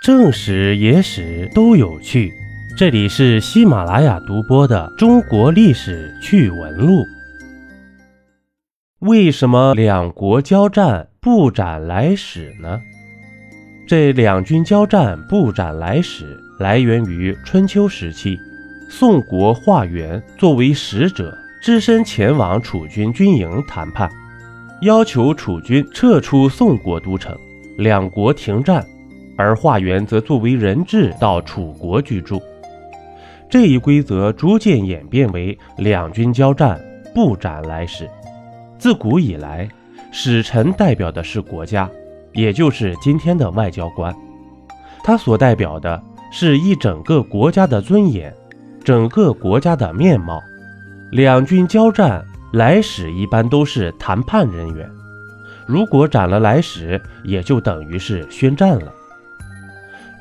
正史、野史都有趣。这里是喜马拉雅独播的《中国历史趣闻录》。为什么两国交战不斩来使呢？这两军交战不斩来使，来源于春秋时期，宋国华元作为使者，只身前往楚军军营谈判，要求楚军撤出宋国都城，两国停战。而华元则作为人质到楚国居住，这一规则逐渐演变为两军交战不斩来使。自古以来，使臣代表的是国家，也就是今天的外交官，他所代表的是一整个国家的尊严，整个国家的面貌。两军交战，来使一般都是谈判人员，如果斩了来使，也就等于是宣战了。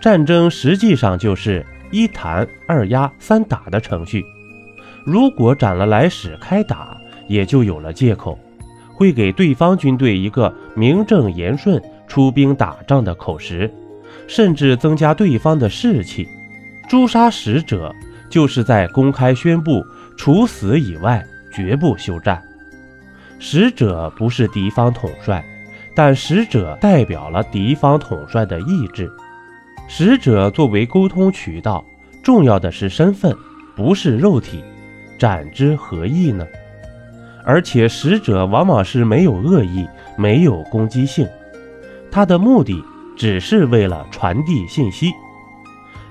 战争实际上就是一谈二压三打的程序。如果斩了来使开打，也就有了借口，会给对方军队一个名正言顺出兵打仗的口实，甚至增加对方的士气。诛杀使者，就是在公开宣布处死以外绝不休战。使者不是敌方统帅，但使者代表了敌方统帅的意志。使者作为沟通渠道，重要的是身份，不是肉体。斩之何意呢？而且使者往往是没有恶意、没有攻击性，他的目的只是为了传递信息。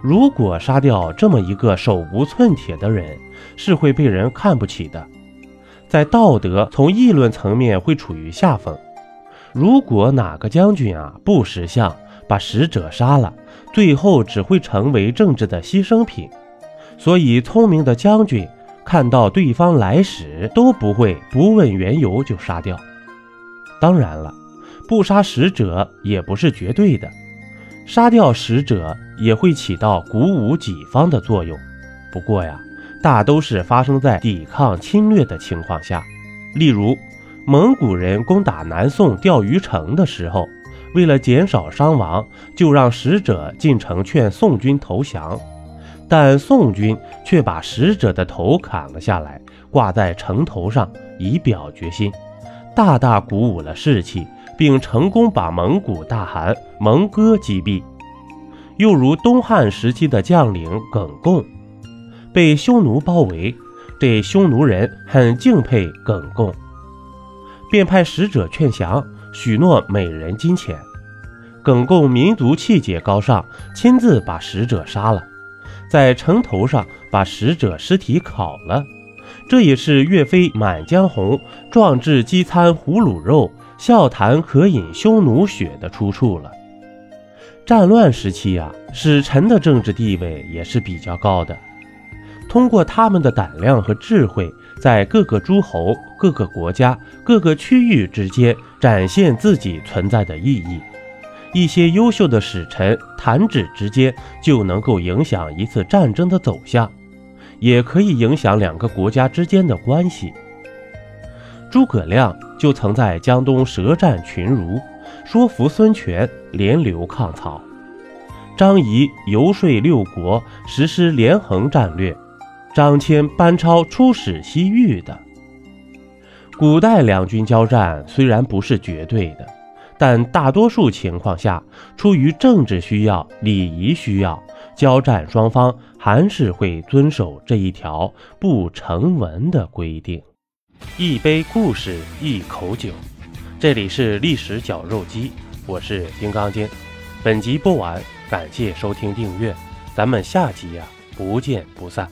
如果杀掉这么一个手无寸铁的人，是会被人看不起的，在道德从议论层面会处于下风。如果哪个将军啊不识相，把使者杀了。最后只会成为政治的牺牲品，所以聪明的将军看到对方来使都不会不问缘由就杀掉。当然了，不杀使者也不是绝对的，杀掉使者也会起到鼓舞己方的作用。不过呀，大都是发生在抵抗侵略的情况下，例如蒙古人攻打南宋钓鱼城的时候。为了减少伤亡，就让使者进城劝宋军投降，但宋军却把使者的头砍了下来，挂在城头上，以表决心，大大鼓舞了士气，并成功把蒙古大汗蒙哥击毙。又如东汉时期的将领耿恭，被匈奴包围，这匈奴人很敬佩耿恭，便派使者劝降。许诺美人金钱，耿恭民族气节高尚，亲自把使者杀了，在城头上把使者尸体烤了。这也是岳飞《满江红》壮志饥餐胡虏肉，笑谈渴饮匈奴血的出处了。战乱时期啊，使臣的政治地位也是比较高的，通过他们的胆量和智慧。在各个诸侯、各个国家、各个区域之间展现自己存在的意义。一些优秀的使臣弹指之间就能够影响一次战争的走向，也可以影响两个国家之间的关系。诸葛亮就曾在江东舌战群儒，说服孙权联刘抗曹；张仪游说六国，实施连横战略。张骞、班超出使西域的。古代两军交战虽然不是绝对的，但大多数情况下，出于政治需要、礼仪需要，交战双方还是会遵守这一条不成文的规定。一杯故事，一口酒，这里是历史绞肉机，我是金刚经。本集播完，感谢收听订阅，咱们下集呀，不见不散。